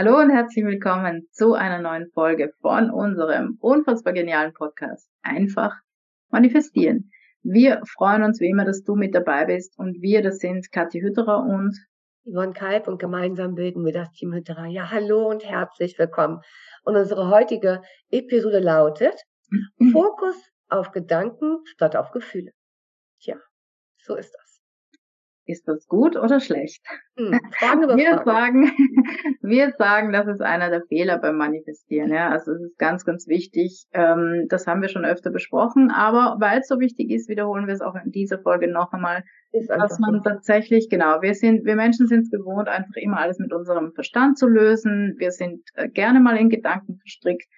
Hallo und herzlich willkommen zu einer neuen Folge von unserem unfassbar genialen Podcast Einfach manifestieren. Wir freuen uns wie immer, dass du mit dabei bist und wir, das sind Kathi Hütterer und Yvonne Kalb und gemeinsam bilden wir das Team Hütterer. Ja, hallo und herzlich willkommen. Und unsere heutige Episode lautet Fokus auf Gedanken statt auf Gefühle. Tja, so ist das. Ist das gut oder schlecht? Hm, Fragen über wir Fragen. sagen, wir sagen, das ist einer der Fehler beim Manifestieren. Ja, also es ist ganz, ganz wichtig. Ähm, das haben wir schon öfter besprochen, aber weil es so wichtig ist, wiederholen wir es auch in dieser Folge noch einmal, Ist dass man so. tatsächlich, genau, wir sind, wir Menschen sind es gewohnt, einfach immer alles mit unserem Verstand zu lösen. Wir sind äh, gerne mal in Gedanken verstrickt.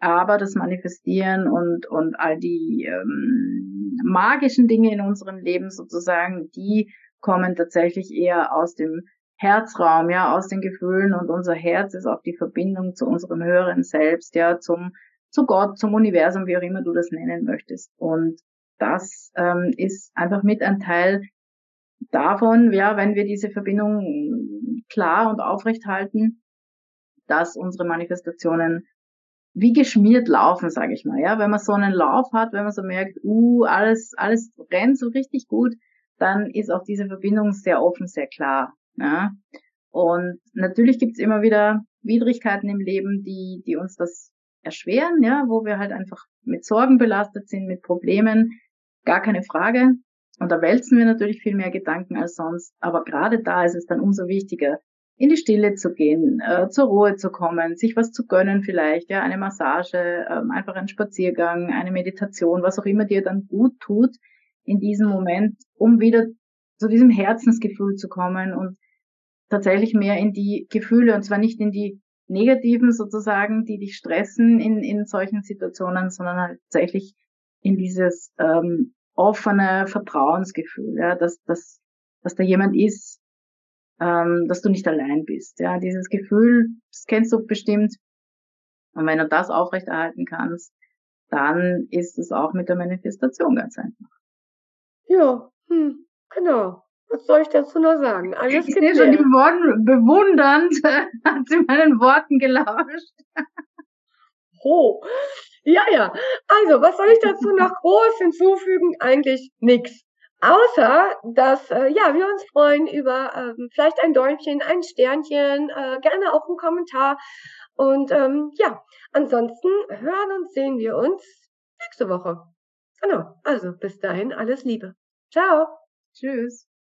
Aber das Manifestieren und, und all die ähm, magischen Dinge in unserem Leben sozusagen, die kommen tatsächlich eher aus dem Herzraum, ja, aus den Gefühlen und unser Herz ist auch die Verbindung zu unserem höheren Selbst, ja, zum, zu Gott, zum Universum, wie auch immer du das nennen möchtest. Und das ähm, ist einfach mit ein Teil davon, ja, wenn wir diese Verbindung klar und aufrecht halten, dass unsere Manifestationen wie geschmiert laufen, sage ich mal, ja, wenn man so einen Lauf hat, wenn man so merkt, uh, alles, alles rennt so richtig gut, dann ist auch diese Verbindung sehr offen, sehr klar. Ja? Und natürlich gibt's immer wieder Widrigkeiten im Leben, die, die uns das erschweren, ja, wo wir halt einfach mit Sorgen belastet sind, mit Problemen, gar keine Frage. Und da wälzen wir natürlich viel mehr Gedanken als sonst. Aber gerade da ist es dann umso wichtiger, in die Stille zu gehen, äh, zur Ruhe zu kommen, sich was zu gönnen vielleicht, ja, eine Massage, ähm, einfach einen Spaziergang, eine Meditation, was auch immer dir dann gut tut in diesem Moment, um wieder zu diesem Herzensgefühl zu kommen und tatsächlich mehr in die Gefühle und zwar nicht in die negativen sozusagen, die dich stressen in, in solchen Situationen, sondern halt tatsächlich in dieses ähm, offene Vertrauensgefühl, ja, dass, dass, dass da jemand ist, ähm, dass du nicht allein bist. Ja, dieses Gefühl, das kennst du bestimmt. Und wenn du das aufrechterhalten kannst, dann ist es auch mit der Manifestation ganz einfach. Ja, hm, genau. Was soll ich dazu noch sagen? Alles Ich sehe schon, die. Worten bewundernd hat sie meinen Worten gelauscht. Oh. Ja, ja. Also, was soll ich dazu noch groß hinzufügen? Eigentlich nix. Außer, dass äh, ja, wir uns freuen über ähm, vielleicht ein Däumchen, ein Sternchen, äh, gerne auch einen Kommentar. Und ähm, ja, ansonsten hören und sehen wir uns nächste Woche. Genau. Also bis dahin alles Liebe. Ciao. Tschüss.